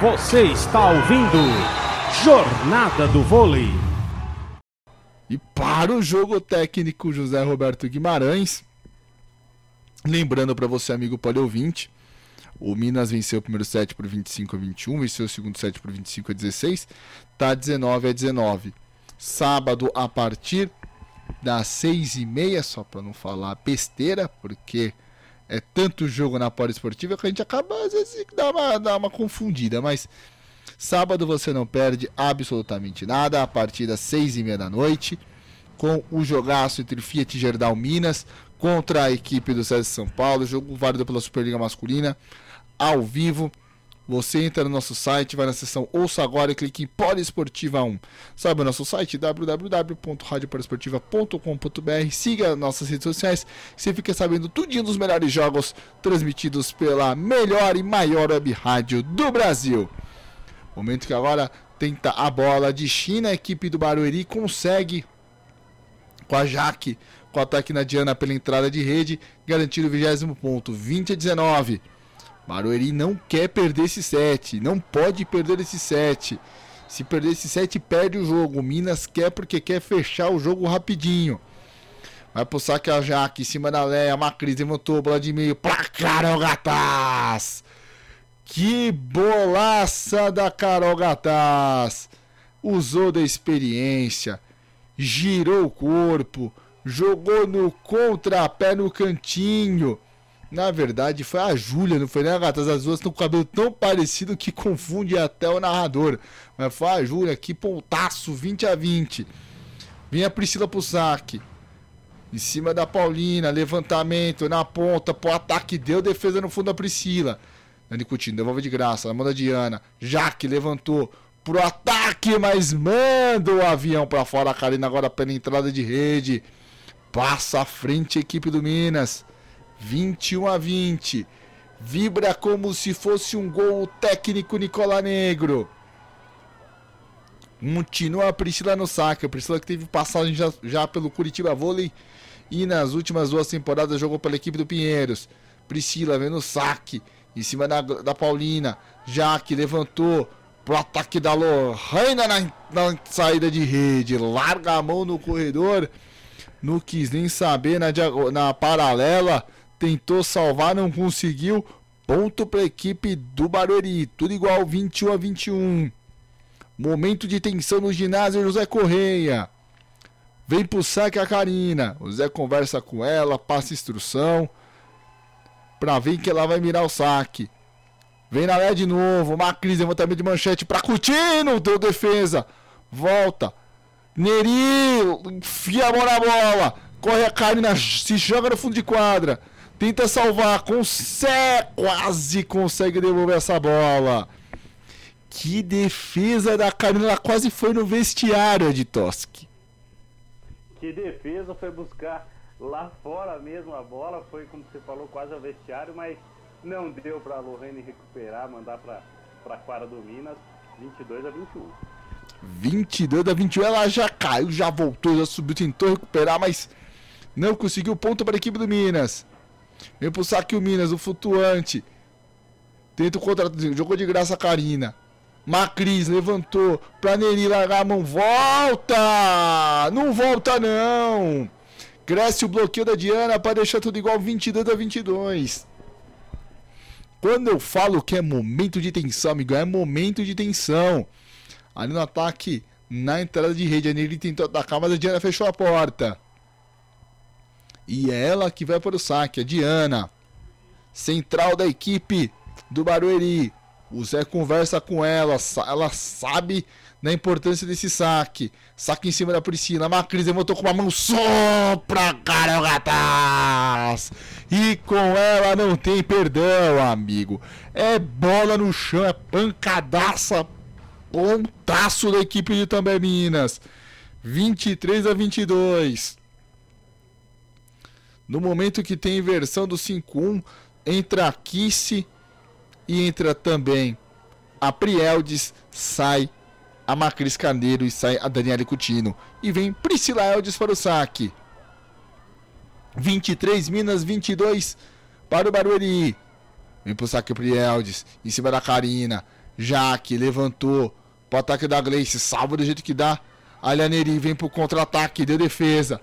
Você está ouvindo Jornada do Vôlei. E para o jogo técnico José Roberto Guimarães, lembrando para você, amigo poliouvinte, o Minas venceu o primeiro set por 25 a 21, venceu o segundo set por 25 a 16, tá 19 a 19. Sábado a partir das 6 e meia, só para não falar besteira, porque é tanto jogo na esportiva que a gente acaba às vezes dá uma, dá uma confundida, mas sábado você não perde absolutamente nada a partir das seis e meia da noite com o jogaço entre Fiat Gerdau Minas contra a equipe do César São Paulo, jogo válido pela Superliga Masculina, ao vivo. Você entra no nosso site, vai na seção Ouça Agora e clique em Poliesportiva 1. Sabe o nosso site www.radiopoliesportiva.com.br. Siga nossas redes sociais, você fica sabendo tudinho dos melhores jogos transmitidos pela melhor e maior web rádio do Brasil. Momento que agora tenta a bola de China, a equipe do Barueri consegue com a Jaque, com o ataque na Diana pela entrada de rede, garantir o vigésimo ponto, 20 a 19. Barueri não quer perder esse set, não pode perder esse set. Se perder esse set, perde o jogo. Minas quer porque quer fechar o jogo rapidinho. Vai pro saque a Jaque, em cima da Leia, Macris levantou, bola de meio, pra Carol Gataz. Que bolaça da Carol Gataz. Usou da experiência, girou o corpo, jogou no contrapé no cantinho na verdade, foi a Júlia, não foi nem a Gata. As duas estão com o cabelo tão parecido que confunde até o narrador. Mas foi a Júlia, que pontaço, 20 a 20. Vem a Priscila pro saque. Em cima da Paulina, levantamento na ponta, pro ataque, deu defesa no fundo da Priscila. Dani Coutinho, devolve de graça, na mão da Diana. Jaque levantou pro ataque, mas manda o avião para fora. A Karina agora pela entrada de rede. Passa à frente a equipe do Minas. 21 a 20. Vibra como se fosse um gol técnico Nicola Negro. Continua a Priscila no saque. A Priscila que teve passagem já, já pelo Curitiba Vôlei e nas últimas duas temporadas jogou pela equipe do Pinheiros. Priscila vendo o saque em cima da, da Paulina. Jaque levantou pro ataque da Lorraina na, na saída de rede. Larga a mão no corredor. Não quis nem saber na, na paralela tentou salvar, não conseguiu. Ponto para a equipe do Barueri, tudo igual 21 a 21. Momento de tensão no ginásio, José Correia. Vem pro saque a Karina. O Zé conversa com ela, passa instrução. Pra ver que ela vai mirar o saque. Vem na Lé de novo. Macris, levantamento de manchete pra Coutinho. Deu defesa. Volta. Neri, enfia a mão na bola. Corre a Karina, se joga no fundo de quadra. Tenta salvar, consegue, quase consegue devolver essa bola. Que defesa da Karina, ela quase foi no vestiário de Toski. Que defesa, foi buscar lá fora mesmo a bola, foi como você falou, quase ao vestiário, mas não deu para a Lorraine recuperar, mandar para a quadra do Minas, 22 a 21. 22 a 21, ela já caiu, já voltou, já subiu, tentou recuperar, mas não conseguiu ponto para a equipe do Minas. Vem pro saque o Minas, o flutuante. Tenta o contra. Jogou de graça a Karina. Macris levantou. Pra Neri largar a mão. Volta! Não volta não! Cresce o bloqueio da Diana para deixar tudo igual 22 a 22. Quando eu falo que é momento de tensão, amigo, é momento de tensão. Ali no ataque, na entrada de rede, a Neri tentou atacar, mas a Diana fechou a porta. E é ela que vai para o saque, a Diana. Central da equipe do Barueri. O Zé conversa com ela, ela sabe da importância desse saque. Saque em cima da Priscila. Macris levantou com uma mão só pra Carol Gataz. E com ela não tem perdão, amigo. É bola no chão, é pancadaça. Pontaço da equipe de Também Minas. 23 a 22. No momento que tem inversão do 5-1, entra a Kisse e entra também a Prieldes, sai a Macris Carneiro e sai a Daniele Coutinho. E vem Priscila Eldes para o saque. 23 Minas, 22 para o Barueri. Vem para o saque o Prieldes, em cima da Karina. Jaque levantou pro ataque da Gleice, salva do jeito que dá. Alianeri vem pro contra-ataque, deu defesa.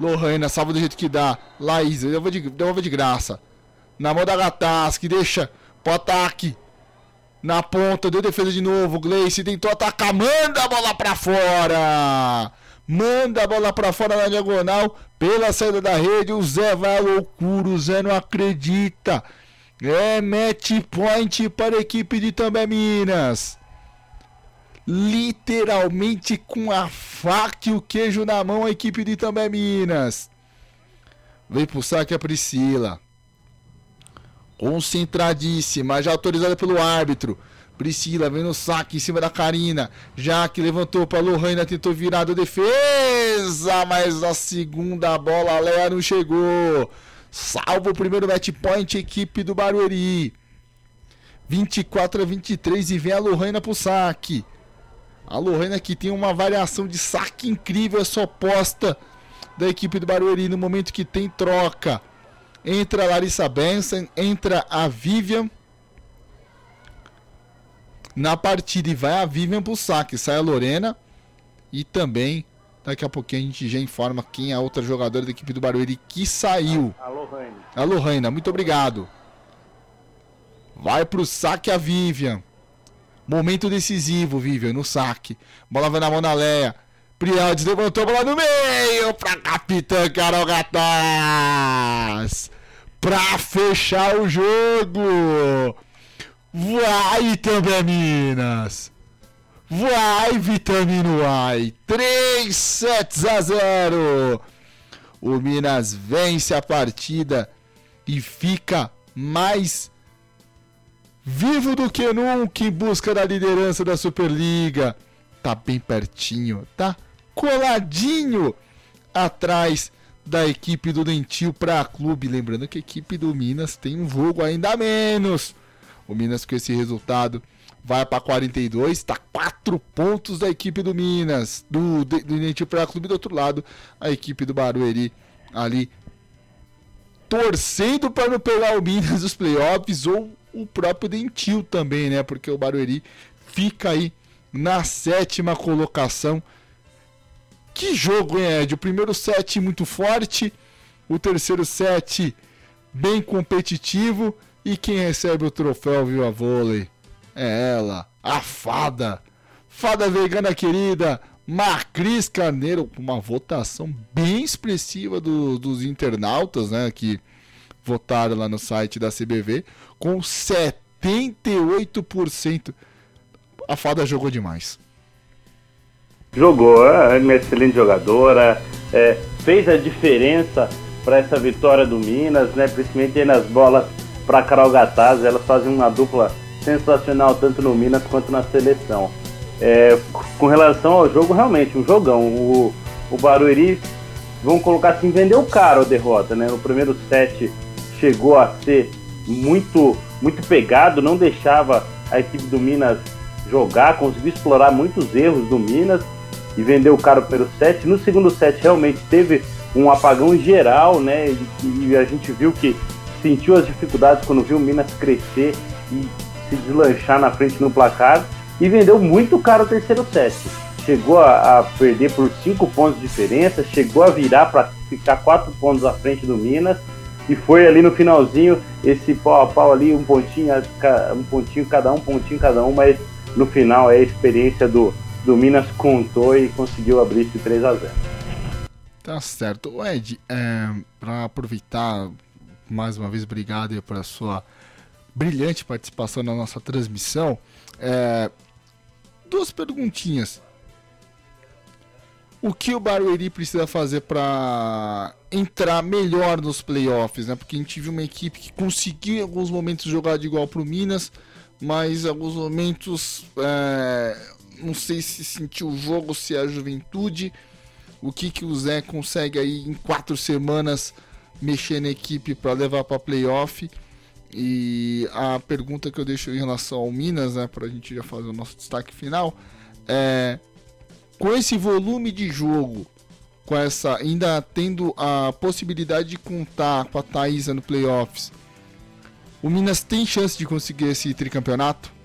Lohana, salva do jeito que dá. Laís, devolve de, devolve de graça. Na mão da Gataski, deixa pro ataque. Na ponta, deu defesa de novo. Gleice tentou atacar, manda a bola pra fora. Manda a bola pra fora na diagonal. Pela saída da rede, o Zé vai à loucura. O Zé não acredita. É match point para a equipe de També Minas. Literalmente com a faca e o queijo na mão, a equipe de També Minas. Vem pro saque a Priscila. Concentradíssima, já autorizada pelo árbitro. Priscila vem no saque em cima da Karina. Jaque levantou para Lohana, tentou virar da defesa, mas a segunda bola a Léa não chegou. Salva o primeiro match point, equipe do Barueri. 24 a 23 e vem a Lohana pro saque. A Lohana que tem uma variação de saque incrível, essa oposta da equipe do Barueri no momento que tem troca. Entra a Larissa Benson, entra a Vivian na partida e vai a Vivian pro saque. Sai a Lorena e também daqui a pouquinho a gente já informa quem é a outra jogadora da equipe do Barueri que saiu. A Lohane. A muito obrigado. Vai pro saque a Vivian. Momento decisivo, Vivian, no saque. Bola vai na mão da Leia. Prialdes levantou a bola no meio pra capitã Carol Gataz. Pra fechar o jogo. Vai também, Minas. Vai, Vitamino Ai. 3 sets a 0. O Minas vence a partida e fica mais vivo do que nunca em busca da liderança da Superliga. Tá bem pertinho, tá coladinho atrás da equipe do Dentil para clube. Lembrando que a equipe do Minas tem um jogo ainda menos. O Minas com esse resultado vai para 42, está 4 pontos da equipe do Minas, do, do, Dentil para clube do outro lado, a equipe do Barueri ali torcendo para não pegar o Minas nos playoffs ou o próprio Dentil também, né? Porque o Barueri fica aí na sétima colocação. Que jogo, hein, Ed? O primeiro set muito forte, o terceiro set bem competitivo e quem recebe o troféu Viva Vôlei é ela, a fada, fada vegana querida, Macris Carneiro, com uma votação bem expressiva do, dos internautas, né, que votaram lá no site da CBV, com 78%. A fada jogou demais. Jogou, é uma excelente jogadora, é, fez a diferença para essa vitória do Minas, né, principalmente nas bolas para Carol elas fazem uma dupla sensacional tanto no Minas quanto na seleção. É, com relação ao jogo, realmente, um jogão. O, o Barueri, vamos colocar assim, vendeu caro a derrota, né? No primeiro set chegou a ser muito, muito pegado, não deixava a equipe do Minas jogar, conseguiu explorar muitos erros do Minas e vendeu caro pelo set. No segundo set realmente teve um apagão geral, né? E, e a gente viu que sentiu as dificuldades quando viu o Minas crescer e se deslanchar na frente no placar e vendeu muito caro o terceiro set. Chegou a, a perder por 5 pontos de diferença, chegou a virar para ficar 4 pontos à frente do Minas e foi ali no finalzinho esse pau a pau ali, um pontinho, um pontinho cada um, pontinho cada um, mas no final é a experiência do, do Minas contou e conseguiu abrir esse 3 a 0 Tá certo. Ed, é, para aproveitar mais uma vez, obrigado pela sua brilhante participação na nossa transmissão. É, duas perguntinhas. O que o Barueri precisa fazer para entrar melhor nos playoffs, né? Porque a gente viu uma equipe que conseguiu em alguns momentos jogar de igual para o Minas, mas em alguns momentos é, não sei se sentiu o jogo, se é a juventude. O que, que o Zé consegue aí em quatro semanas mexer na equipe para levar para playoff? E a pergunta que eu deixo em relação ao Minas, né, para a gente já fazer o nosso destaque final, é com esse volume de jogo, com essa ainda tendo a possibilidade de contar com a Thaisa no playoffs, o Minas tem chance de conseguir esse tricampeonato?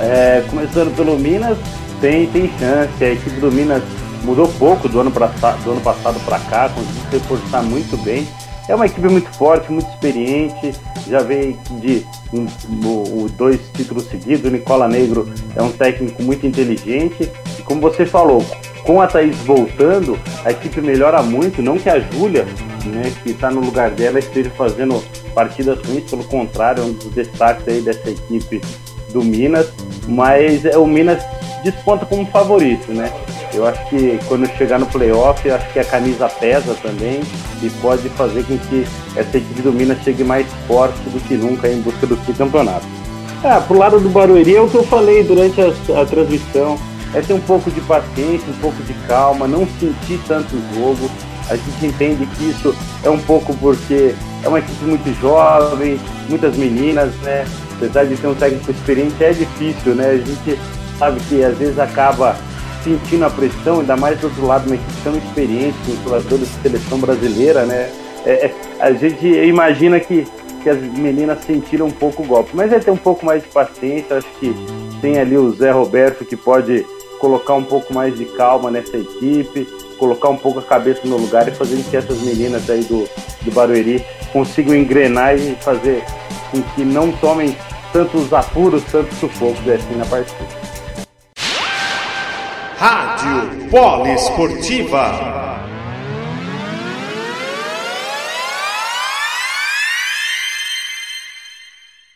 é, começando pelo Minas, tem, tem chance. A equipe do Minas mudou pouco do ano, pra, do ano passado para cá, conseguiu se reforçar muito bem. É uma equipe muito forte, muito experiente, já veio de um, um, dois títulos seguidos. O Nicola Negro é um técnico muito inteligente. E como você falou, com a Thaís voltando, a equipe melhora muito. Não que a Júlia, né, que está no lugar dela, esteja fazendo partidas ruins, pelo contrário, é um dos destaques aí dessa equipe do Minas. Mas é, o Minas desponta como favorito, né? Eu acho que quando chegar no playoff, acho que a camisa pesa também e pode fazer com que essa equipe do Minas chegue mais forte do que nunca em busca do campeonato. Ah, pro lado do Barueri é o que eu falei durante a, a transmissão. É ter um pouco de paciência, um pouco de calma, não sentir tanto o jogo. A gente entende que isso é um pouco porque é uma equipe muito jovem, muitas meninas, né? Apesar de ter um técnico experiente, é difícil, né? A gente sabe que às vezes acaba sentindo a pressão, ainda mais do outro lado, uma equipe tão experiente, com jogadores de seleção brasileira, né? É, é, a gente imagina que, que as meninas sentiram um pouco o golpe, mas é ter um pouco mais de paciência. Acho que tem ali o Zé Roberto que pode colocar um pouco mais de calma nessa equipe, colocar um pouco a cabeça no lugar e fazer com que essas meninas aí do, do Barueri consigam engrenar e fazer com que não tomem tantos apuros, tantos sufocos assim na partida. Rádio Poliesportiva.